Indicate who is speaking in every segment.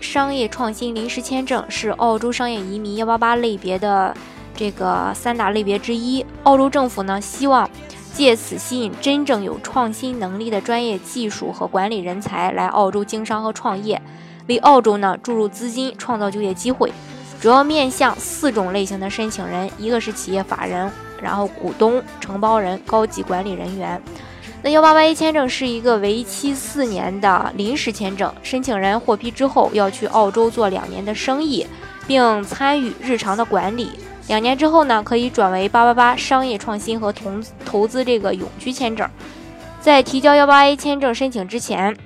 Speaker 1: 商业创新临时签证是澳洲商业移民幺八八类别的这个三大类别之一。澳洲政府呢，希望借此吸引真正有创新能力的专业技术和管理人才来澳洲经商和创业，为澳洲呢注入资金，创造就业机会。主要面向四种类型的申请人：一个是企业法人，然后股东、承包人、高级管理人员。那幺八八 A 签证是一个为期四年的临时签证，申请人获批之后要去澳洲做两年的生意，并参与日常的管理。两年之后呢，可以转为八八八商业创新和投投资这个永居签证。在提交幺八 A 签证申请之前，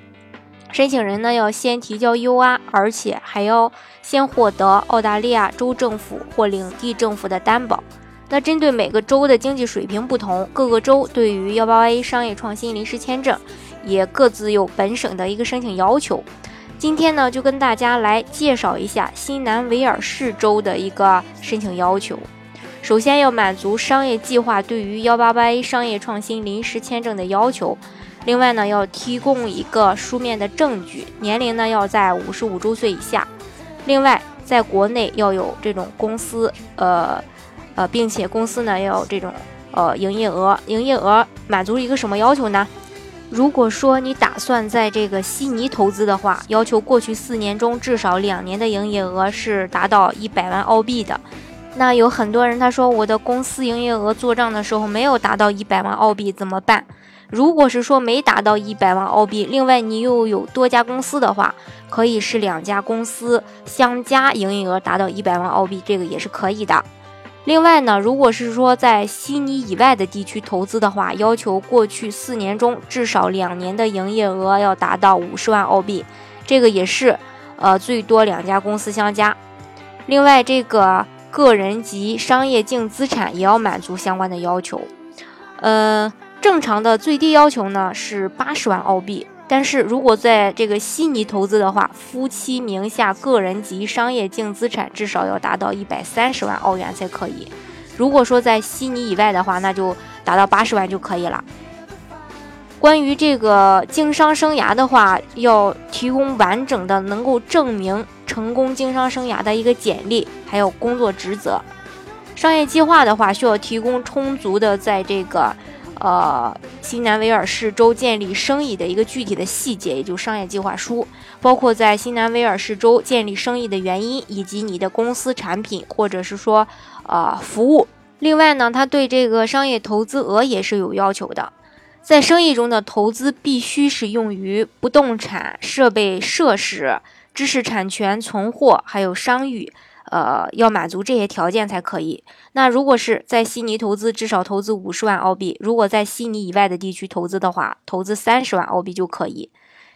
Speaker 1: 申请人呢要先提交 UR，而且还要先获得澳大利亚州政府或领地政府的担保。那针对每个州的经济水平不同，各个州对于幺八八 A 商业创新临时签证也各自有本省的一个申请要求。今天呢，就跟大家来介绍一下新南威尔士州的一个申请要求。首先要满足商业计划对于幺八八 A 商业创新临时签证的要求，另外呢，要提供一个书面的证据，年龄呢要在五十五周岁以下，另外在国内要有这种公司，呃。呃，并且公司呢要有这种呃营业额，营业额满足一个什么要求呢？如果说你打算在这个悉尼投资的话，要求过去四年中至少两年的营业额是达到一百万澳币的。那有很多人他说我的公司营业额做账的时候没有达到一百万澳币怎么办？如果是说没达到一百万澳币，另外你又有多家公司的话，可以是两家公司相加营业额达到一百万澳币，这个也是可以的。另外呢，如果是说在悉尼以外的地区投资的话，要求过去四年中至少两年的营业额要达到五十万澳币，这个也是，呃，最多两家公司相加。另外，这个个人及商业净资产也要满足相关的要求。呃，正常的最低要求呢是八十万澳币。但是如果在这个悉尼投资的话，夫妻名下个人及商业净资产至少要达到一百三十万澳元才可以。如果说在悉尼以外的话，那就达到八十万就可以了。关于这个经商生涯的话，要提供完整的能够证明成功经商生涯的一个简历，还有工作职责。商业计划的话，需要提供充足的在这个。呃，新南威尔士州建立生意的一个具体的细节，也就商业计划书，包括在新南威尔士州建立生意的原因，以及你的公司产品或者是说呃服务。另外呢，他对这个商业投资额也是有要求的，在生意中的投资必须是用于不动产、设备、设施、知识产权、存货，还有商誉。呃，要满足这些条件才可以。那如果是在悉尼投资，至少投资五十万澳币；如果在悉尼以外的地区投资的话，投资三十万澳币就可以。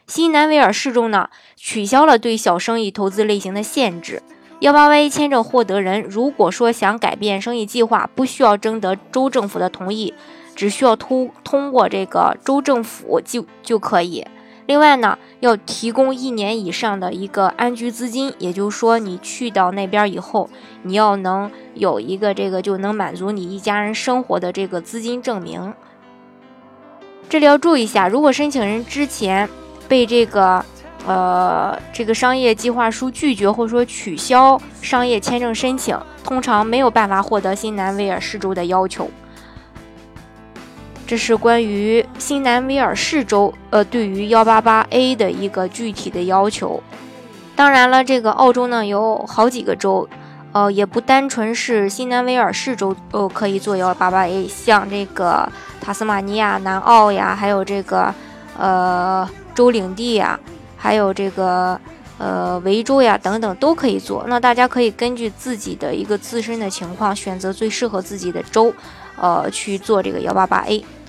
Speaker 1: 新南威尔士州呢，取消了对小生意投资类型的限制。幺八 A 签证获得人，如果说想改变生意计划，不需要征得州政府的同意，只需要通通过这个州政府就就可以。另外呢，要提供一年以上的一个安居资金，也就是说，你去到那边以后，你要能有一个这个就能满足你一家人生活的这个资金证明。这里要注意一下，如果申请人之前被这个呃这个商业计划书拒绝，或者说取消商业签证申请，通常没有办法获得新南威尔士州的要求。这是关于新南威尔士州，呃，对于幺八八 A 的一个具体的要求。当然了，这个澳洲呢有好几个州，呃，也不单纯是新南威尔士州，呃，可以做幺八八 A，像这个塔斯马尼亚、南澳呀，还有这个呃州领地呀，还有这个呃维州呀等等都可以做。那大家可以根据自己的一个自身的情况，选择最适合自己的州，呃，去做这个幺八八 A。